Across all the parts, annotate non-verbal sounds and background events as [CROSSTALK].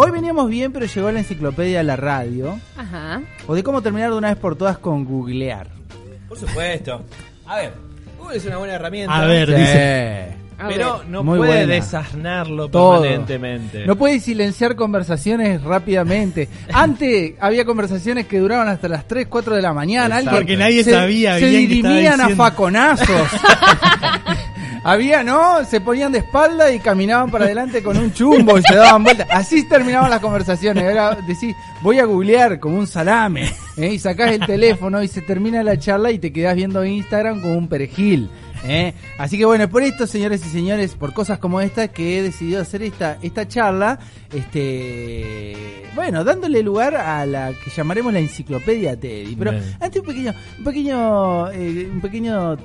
Hoy veníamos bien, pero llegó la enciclopedia a la radio. Ajá. O de cómo terminar de una vez por todas con googlear. Por supuesto. A ver, Google es una buena herramienta. A ver, Sí. dice. A Pero ver. no Muy puede buena. desasnarlo Todo. permanentemente. No puedes silenciar conversaciones rápidamente. [LAUGHS] Antes había conversaciones que duraban hasta las 3, 4 de la mañana. Exacto. Alguien Porque nadie se, sabía Se bien qué estaba dirimían a diciendo. faconazos. [LAUGHS] había, ¿no? Se ponían de espalda y caminaban para adelante con un chumbo y se daban vueltas. Así terminaban las conversaciones. Era decir, voy a googlear como un salame. ¿eh? Y sacás el teléfono y se termina la charla y te quedás viendo Instagram como un perejil. ¿eh? Así que bueno, por esto, señores y señores, por cosas como esta, que he decidido hacer esta, esta charla, este, bueno, dándole lugar a la que llamaremos la enciclopedia Teddy. Pero Bien. antes un pequeño, un pequeño, eh, un pequeño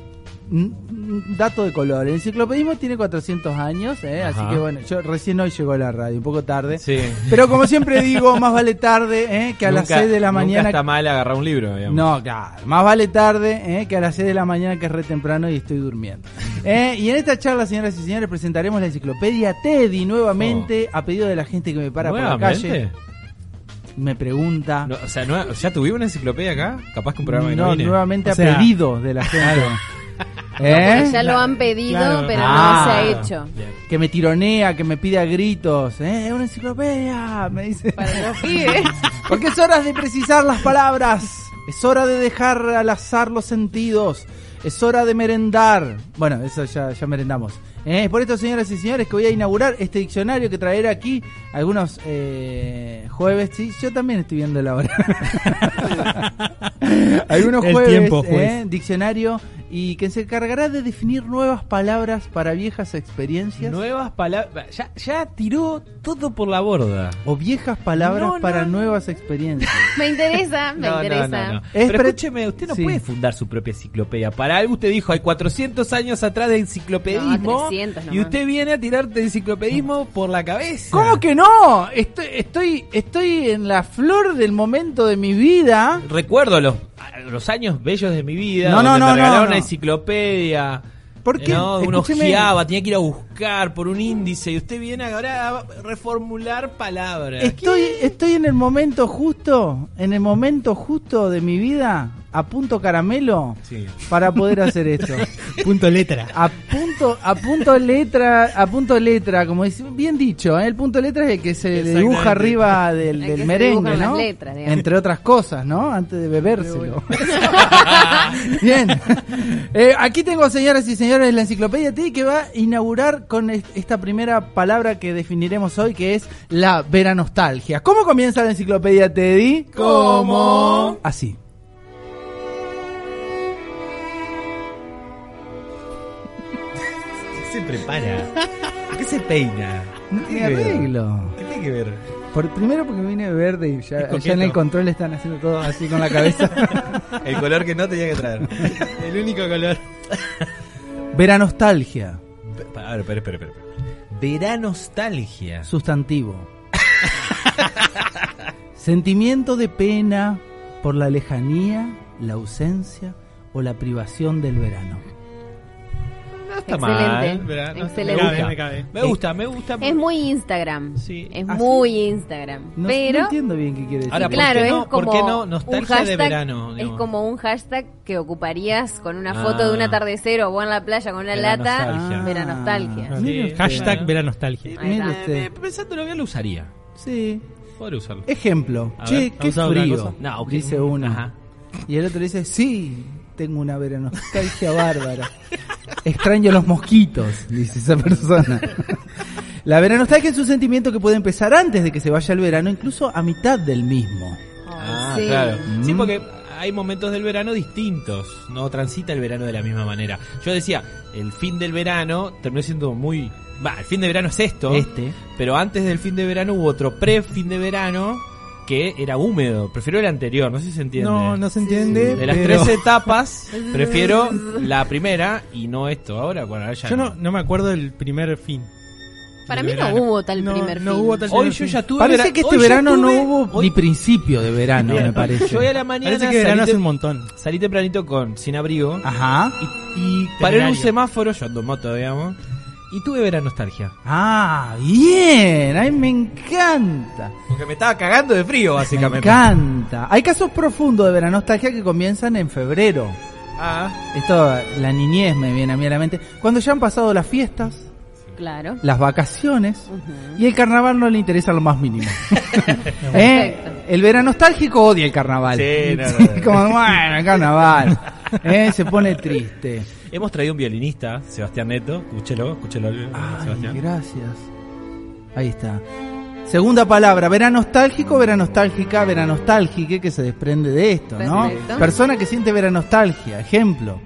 dato de color. El enciclopedismo tiene 400 años, ¿eh? así que bueno, yo recién hoy llegó a la radio, un poco tarde. Sí. Pero como siempre digo, más vale tarde ¿eh? que a las Nunca- 6 de la nunca mañana. está mal agarrar un libro, digamos. No, claro, más vale tarde ¿eh? que a las 6 de la mañana que es re temprano y estoy durmiendo. ¿Eh? Y en esta charla, señoras y señores, presentaremos la enciclopedia Teddy nuevamente a pedido de la gente que me para por la calle. Me pregunta. No, o sea, no- ¿ya tuvimos una enciclopedia acá? Capaz que un programa no no, vine. nuevamente O sea- a pedido de la gente. Porque ¿Eh? ya lo han pedido, Claro. pero Ah. no se ha hecho. Bien. Que me tironea, que me pide a gritos. ¿eh? Es una enciclopedia, me dice. Para los [LAUGHS] pibes. Porque es hora de precisar las palabras. Es hora de dejar al azar los sentidos. Es hora de merendar. Bueno, eso ya, ya merendamos. Eh, por esto, señoras y señores, que voy a inaugurar este diccionario que traeré aquí algunos eh, jueves. Sí, yo también estoy viendo la hora. [LAUGHS] algunos El jueves, tiempo, juez. eh, diccionario y que se encargará de definir nuevas palabras para viejas experiencias Nuevas palabras. Ya, ya tiró todo por la borda. o viejas palabras No, no, para nuevas experiencias. [LAUGHS] Me interesa, me No, interesa. no, no. Es Pero escúcheme, usted no Sí. puede fundar su propia enciclopedia. Para algo usted dijo, hay 400 años atrás de enciclopedismo. No, 300 y usted viene a tirarte enciclopedismo por la cabeza. ¿Cómo que no? Estoy, estoy, estoy en la flor del momento de mi vida. Recuerdo los, años bellos de mi vida. No, donde no, no, me regalaron no, una enciclopedia. ¿Por qué? No, uno ojeaba, tenía que ir a buscar por un índice. Y usted viene ahora a reformular palabras. Estoy, estoy en el momento justo, en el momento justo de mi vida, a punto caramelo, Sí. para poder hacer esto. [LAUGHS] Punto letra. A punto, a punto letra, a punto letra, como dice, bien dicho, ¿eh? el punto letra es el que se dibuja arriba del, merengue, ¿no? letras. Entre otras cosas, ¿no? Antes de bebérselo. [LAUGHS] Bien. Eh, aquí tengo, señoras y señores, la enciclopedia T que va a inaugurar con est- esta primera palabra que definiremos hoy, que es la veranostalgia. ¿Cómo comienza la enciclopedia Teddy? ¿Cómo? Así. Se prepara? ¿Por qué se peina? No ¿Qué tiene arreglo. ¿Qué tiene que ver? Por, primero porque vine verde y ya, [LAUGHS] en el control están haciendo todo así con la cabeza. [LAUGHS] El color que no tenía que traer. [LAUGHS] El único color. Veranostalgia, A ver, espera, espera, espera. Veranostalgia. sustantivo. Sentimiento de pena por la lejanía, la ausencia o la privación del verano. No está Excelente. mal. no- Excelente. Me gusta, Me cabe, me gusta, me gusta. Es muy Instagram. Sí. Es ¿Ah, muy Instagram. No, pero no entiendo bien qué quiere decir. Ahora, ¿por claro, qué es no- por como qué no un nostalgia hashtag, de verano, Es digamos? como un hashtag que ocuparías con una Ah. foto de un atardecer o vos en la playa con una lata. Veranostalgia. Veranostalgia. Ah, Sí, mire usted. Hashtag Mire está. usted. Eh, pensándolo bien lo usaría. Sí. Podría usarlo. Ejemplo. A che, ver, qué ¿ha usado otra frío. cosa? No, ok. Dice uno. Ajá. Y el otro dice, sí, tengo una veranostalgia bárbara. Extraño los mosquitos, dice esa persona. La veranostalgia es un sentimiento que puede empezar antes de que se vaya el verano, incluso a mitad del mismo. Ah, sí. claro. Sí, porque hay momentos del verano distintos. No transita el verano de la misma manera. Yo decía, el fin del verano terminó siendo muy. Va, el fin de verano es esto. Este. Pero antes del fin de verano hubo otro pre-fin de verano que era húmedo. Prefiero el anterior, no sé si se entiende. No, no se entiende. De las pero tres etapas, [LAUGHS] prefiero la primera y no esto. Ahora, bueno, ahora ya Yo no, no me acuerdo del primer fin. Para mí no hubo tal No, primer no fin. hubo tal Hoy yo ya tuve. Parece vera- que este hoy verano no hubo hoy- ni principio de verano, me parece. Yo hoy a la mañana Parece que verano salí, hace un montón. salí tempranito con sin abrigo Ajá. y, y paré en un semáforo, yo ando en moto, digamos, Y tuve vera nostalgia. Ah, bien, ay me encanta. Porque me estaba cagando de frío, Me básicamente. encanta. Hay casos profundos de veranostalgia que comienzan en febrero. Ah, Esto, la niñez me viene a mí a la mente. Cuando ya han pasado las fiestas, Claro. las vacaciones y el carnaval no le interesa lo más mínimo. [LAUGHS] ¿Eh? El veranostálgico odia el carnaval. Sí, no, no, no. [LAUGHS] Como, bueno, el carnaval. ¿Eh? Se pone triste. Hemos traído un violinista, Sebastián Neto. Escúchelo, escúchelo, Ay, Sebastián. gracias. Ahí está. Segunda palabra, veranostálgico, veranostálgica, veranostálgique, que se desprende de esto, ¿no? Perfecto. Persona que siente veranostalgia. Ejemplo.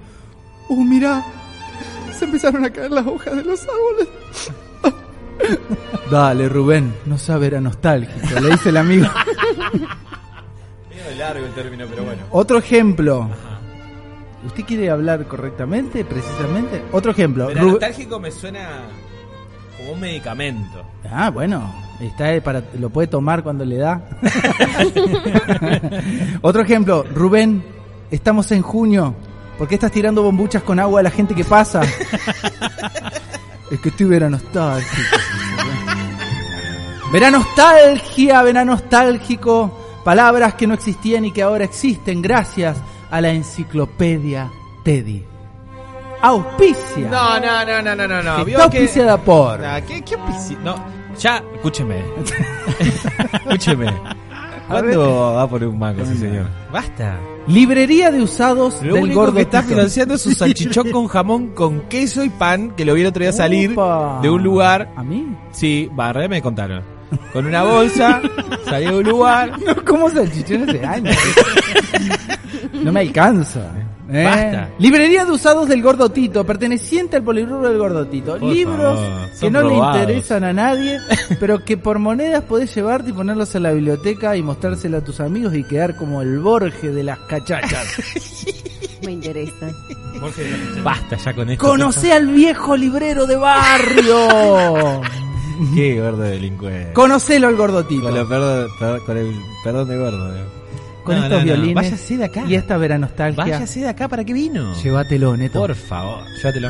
Uh, mira, se empezaron a caer las hojas de los árboles. Dale, Rubén, no sea veranostálgico, le dice el amigo. [LAUGHS] Medio largo el término, pero bueno. Otro ejemplo. ¿Usted quiere hablar correctamente, precisamente? Otro ejemplo. Nostálgico me suena como un medicamento. Ah, bueno, está eh, para lo puede tomar cuando le da. [LAUGHS] Otro ejemplo, Rubén, estamos en junio. ¿Por qué estás tirando bombuchas con agua a la gente que pasa? [LAUGHS] es que estoy veranostalgico. Veranostalgia, veranostalgico. Palabras que no existían y que ahora existen gracias a la enciclopedia Teddy. Auspicia. No, no, no, no, no, no, no. Que está que- auspiciada por. Ah, ¿Qué, qué auspici- No, ya, escúcheme. [LAUGHS] escúcheme. ¿Cuándo va por un mango, sí, señor? Basta. Librería de usados Lo del único gordo que está financiando es un [LAUGHS] salchichón con jamón, con queso y pan, que lo vi el otro día salir Upa. de un lugar. ¿A mí? Sí, barre me contaron. Con una bolsa, [LAUGHS] salió de un lugar. No, ¿cómo salchichón hace años? No me alcanza. ¿eh? Basta. Librería de usados del Gordo Tito, perteneciente al polirrubro del Gordo Tito. Por Libros favor, que son no robados. le interesan a nadie, [LAUGHS] pero que por monedas podés llevarte y ponerlos en la biblioteca y mostrárselo a tus amigos y quedar como el Borge de las cachachas. [LAUGHS] Me interesa. Basta ya con esto. Conocé al viejo librero de barrio. [LAUGHS] Qué gordo delincuente. Conocelo al Gordo Tito. Con, lo con el perdón de gordo. eh. Con No, estos no, violines Váyase de acá. y esta veranostalgia. Váyase de acá, ¿para qué vino? Llévatelo, Neto. Por favor, llévatelo.